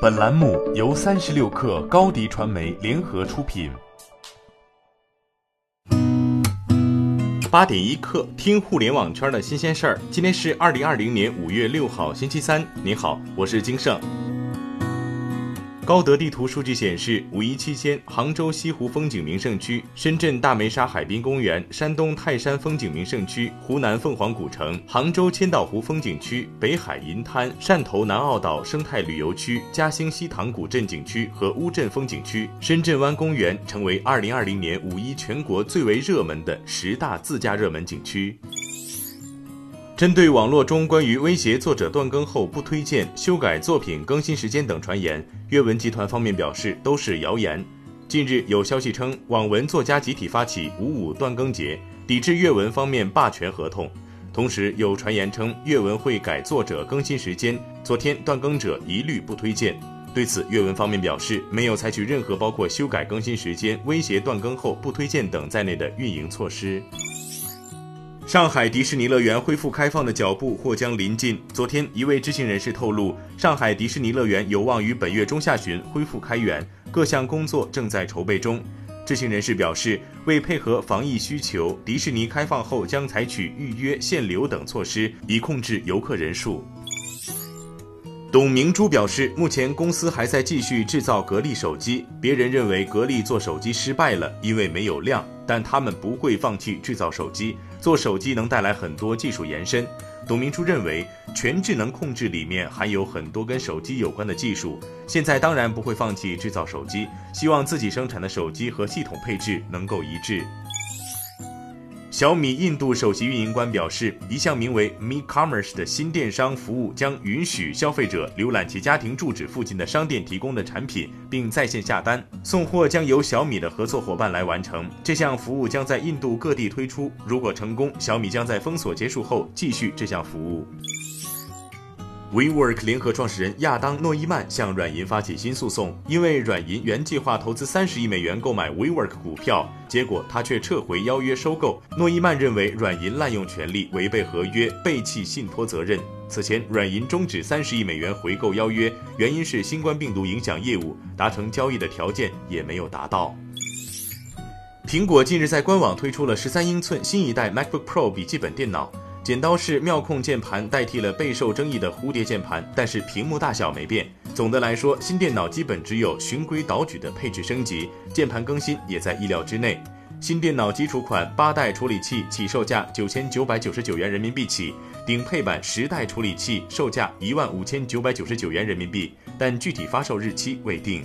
本栏目由三十六氪高低传媒联合出品。八点一刻，听互联网圈的新鲜事儿。今天是二零二零年五月六号，星期三。您好，我是金盛。高德地图数据显示，五一期间，杭州西湖风景名胜区、深圳大梅沙海滨公园、山东泰山风景名胜区、湖南凤凰古城、杭州千岛湖风景区、北海银滩、汕头南澳岛生态旅游区、嘉兴西塘古镇景区和乌镇风景区、深圳湾公园成为二零二零年五一全国最为热门的十大自驾热门景区。针对网络中关于威胁作者断更后不推荐、修改作品更新时间等传言，阅文集团方面表示都是谣言。近日有消息称，网文作家集体发起五五断更节，抵制阅文方面霸权合同。同时有传言称阅文会改作者更新时间，昨天断更者一律不推荐。对此，阅文方面表示没有采取任何包括修改更新时间、威胁断更后不推荐等在内的运营措施。上海迪士尼乐园恢复开放的脚步或将临近。昨天，一位知情人士透露，上海迪士尼乐园有望于本月中下旬恢复开园，各项工作正在筹备中。知情人士表示，为配合防疫需求，迪士尼开放后将采取预约、限流等措施，以控制游客人数。董明珠表示，目前公司还在继续制造格力手机。别人认为格力做手机失败了，因为没有量，但他们不会放弃制造手机。做手机能带来很多技术延伸。董明珠认为，全智能控制里面含有很多跟手机有关的技术。现在当然不会放弃制造手机，希望自己生产的手机和系统配置能够一致。小米印度首席运营官表示，一项名为 Mi Commerce 的新电商服务将允许消费者浏览其家庭住址附近的商店提供的产品，并在线下单。送货将由小米的合作伙伴来完成。这项服务将在印度各地推出，如果成功，小米将在封锁结束后继续这项服务。WeWork 联合创始人亚当·诺伊曼向软银发起新诉讼，因为软银原计划投资三十亿美元购买 WeWork 股票，结果他却撤回邀约收购。诺伊曼认为软银滥用权力、违背合约、背弃信托责任。此前，软银终止三十亿美元回购邀约，原因是新冠病毒影响业务，达成交易的条件也没有达到。苹果近日在官网推出了十三英寸新一代 MacBook Pro 笔记本电脑。剪刀式妙控键盘代替了备受争议的蝴蝶键盘，但是屏幕大小没变。总的来说，新电脑基本只有循规蹈矩的配置升级，键盘更新也在意料之内。新电脑基础款八代处理器起售价九千九百九十九元人民币起，顶配版十代处理器售价一万五千九百九十九元人民币，但具体发售日期未定。